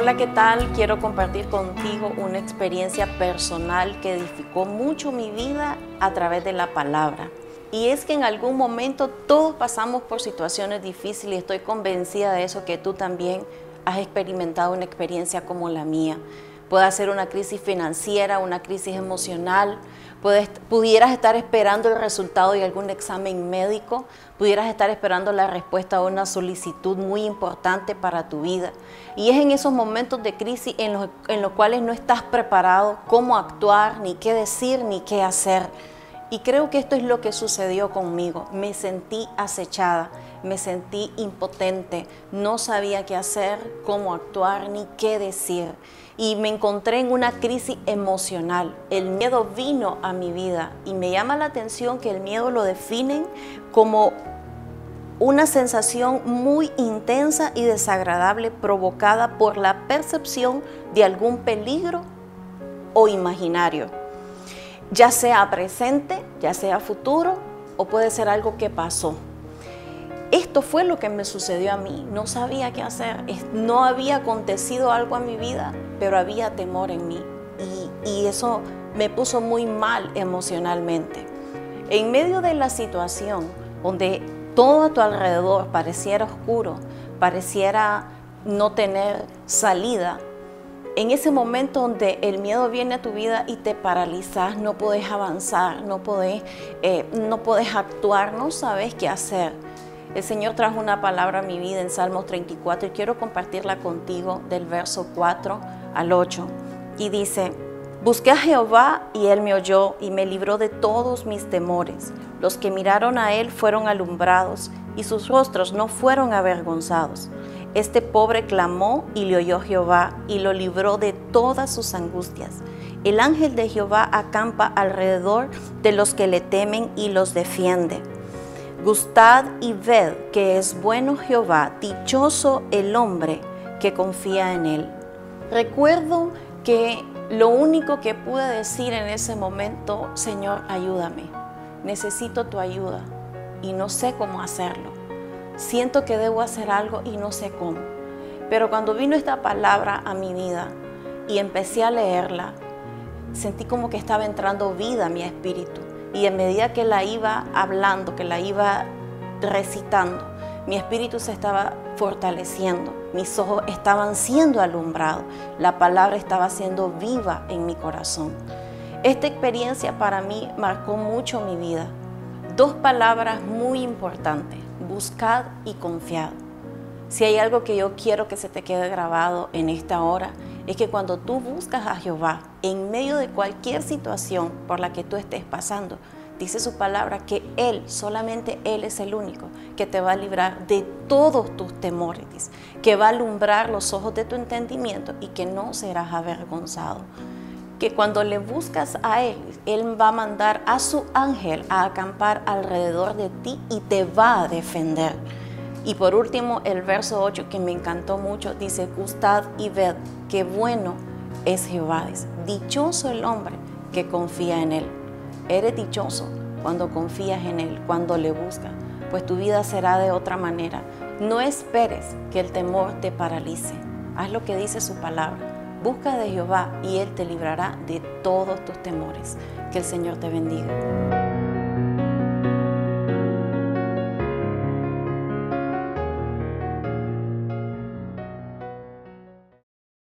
Hola, ¿qué tal? Quiero compartir contigo una experiencia personal que edificó mucho mi vida a través de la palabra. Y es que en algún momento todos pasamos por situaciones difíciles y estoy convencida de eso, que tú también has experimentado una experiencia como la mía. Puede ser una crisis financiera, una crisis emocional, Puedes, pudieras estar esperando el resultado de algún examen médico, pudieras estar esperando la respuesta a una solicitud muy importante para tu vida. Y es en esos momentos de crisis en los, en los cuales no estás preparado cómo actuar, ni qué decir, ni qué hacer. Y creo que esto es lo que sucedió conmigo. Me sentí acechada, me sentí impotente, no sabía qué hacer, cómo actuar, ni qué decir y me encontré en una crisis emocional. El miedo vino a mi vida y me llama la atención que el miedo lo definen como una sensación muy intensa y desagradable provocada por la percepción de algún peligro o imaginario, ya sea presente, ya sea futuro o puede ser algo que pasó. Esto fue lo que me sucedió a mí. No sabía qué hacer. No había acontecido algo a mi vida, pero había temor en mí. Y, eso me puso muy mal emocionalmente. En medio de la situación donde todo a tu alrededor pareciera oscuro, pareciera no tener salida, en ese momento donde el miedo viene a tu vida y te paralizas, no puedes avanzar, no puedes, eh, no puedes actuar, no sabes qué hacer el Señor trajo una palabra a mi vida en Salmos 34 y quiero compartirla contigo del verso 4 al 8. Y dice, Busqué a Jehová y él me oyó y me libró de todos mis temores. Los que miraron a él fueron alumbrados y sus rostros no fueron avergonzados. Este pobre clamó y le oyó Jehová y lo libró de todas sus angustias. El ángel de Jehová acampa alrededor de los que le temen y los defiende. Gustad y ved que es bueno Jehová, dichoso el hombre que confía en él. Recuerdo que lo único que pude decir en ese momento, Señor, ayúdame. Necesito tu ayuda y no sé cómo hacerlo. Siento que debo hacer algo y no sé cómo. Pero cuando vino esta palabra a mi vida y empecé a leerla, sentí como que estaba entrando vida a mi espíritu y en medida que la iba hablando, que la iba recitando, mi espíritu se estaba fortaleciendo, mis ojos estaban siendo alumbrados, la palabra estaba siendo viva en mi corazón. Esta experiencia para mí marcó mucho mi vida. Dos palabras muy importantes, buscad y confiad. Si hay algo que yo quiero que se te quede grabado en esta hora, es que cuando tú buscas a Jehová en medio de cualquier situación por la que tú estés pasando, dice su palabra que Él, solamente Él es el único que te va a librar de todos tus temores, que va a alumbrar los ojos de tu entendimiento y que no serás avergonzado. Que cuando le buscas a Él, Él va a mandar a su ángel a acampar alrededor de ti y te va a defender. Y por último, el verso 8 que me encantó mucho, dice, gustad y ved qué bueno es Jehová. dichoso el hombre que confía en Él. Eres dichoso cuando confías en Él, cuando le buscas, pues tu vida será de otra manera. No esperes que el temor te paralice. Haz lo que dice su palabra. Busca de Jehová y Él te librará de todos tus temores. Que el Señor te bendiga.